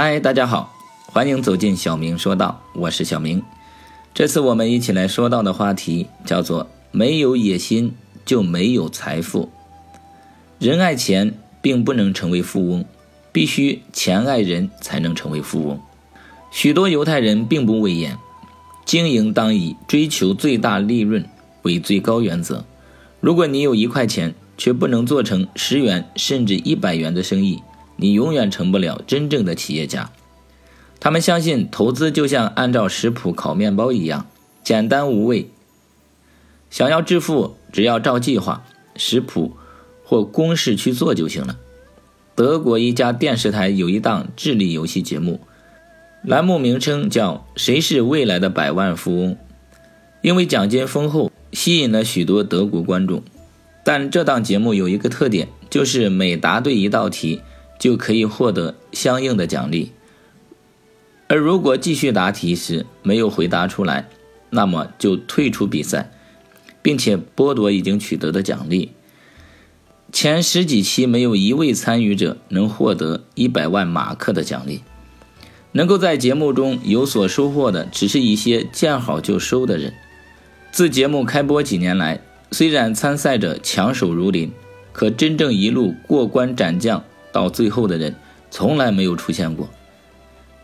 嗨，大家好，欢迎走进小明说道，我是小明。这次我们一起来说到的话题叫做“没有野心就没有财富”。人爱钱，并不能成为富翁，必须钱爱人才能成为富翁。许多犹太人并不畏严，经营当以追求最大利润为最高原则。如果你有一块钱，却不能做成十元甚至一百元的生意，你永远成不了真正的企业家。他们相信投资就像按照食谱烤面包一样简单无味。想要致富，只要照计划、食谱或公式去做就行了。德国一家电视台有一档智力游戏节目，栏目名称叫《谁是未来的百万富翁》，因为奖金丰厚，吸引了许多德国观众。但这档节目有一个特点，就是每答对一道题，就可以获得相应的奖励。而如果继续答题时没有回答出来，那么就退出比赛，并且剥夺已经取得的奖励。前十几期没有一位参与者能获得一百万马克的奖励，能够在节目中有所收获的，只是一些见好就收的人。自节目开播几年来，虽然参赛者强手如林，可真正一路过关斩将到最后的人从来没有出现过。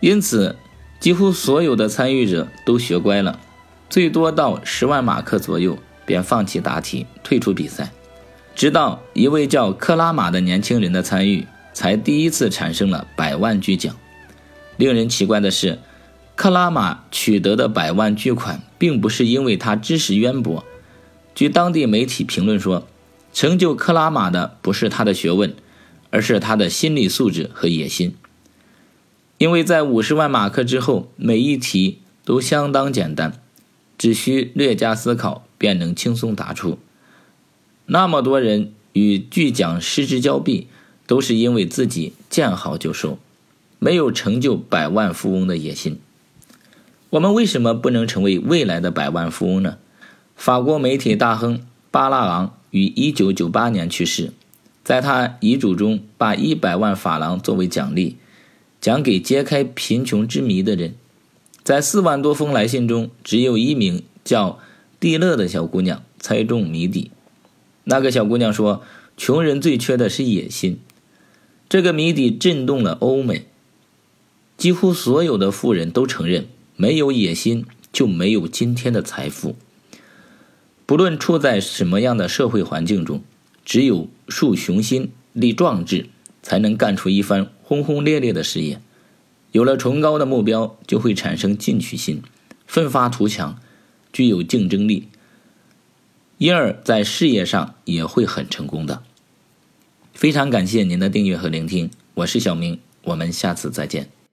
因此，几乎所有的参与者都学乖了，最多到十万马克左右便放弃答题，退出比赛。直到一位叫克拉玛的年轻人的参与，才第一次产生了百万巨奖。令人奇怪的是，克拉玛取得的百万巨款，并不是因为他知识渊博。据当地媒体评论说，成就克拉玛的不是他的学问，而是他的心理素质和野心。因为在五十万马克之后，每一题都相当简单，只需略加思考便能轻松答出。那么多人与巨奖失之交臂，都是因为自己见好就收，没有成就百万富翁的野心。我们为什么不能成为未来的百万富翁呢？法国媒体大亨巴拉昂于1998年去世，在他遗嘱中把100万法郎作为奖励，奖给揭开贫穷之谜的人。在4万多封来信中，只有一名叫蒂勒的小姑娘猜中谜底。那个小姑娘说：“穷人最缺的是野心。”这个谜底震动了欧美，几乎所有的富人都承认，没有野心就没有今天的财富。不论处在什么样的社会环境中，只有树雄心、立壮志，才能干出一番轰轰烈烈的事业。有了崇高的目标，就会产生进取心，奋发图强，具有竞争力，因而，在事业上也会很成功的。非常感谢您的订阅和聆听，我是小明，我们下次再见。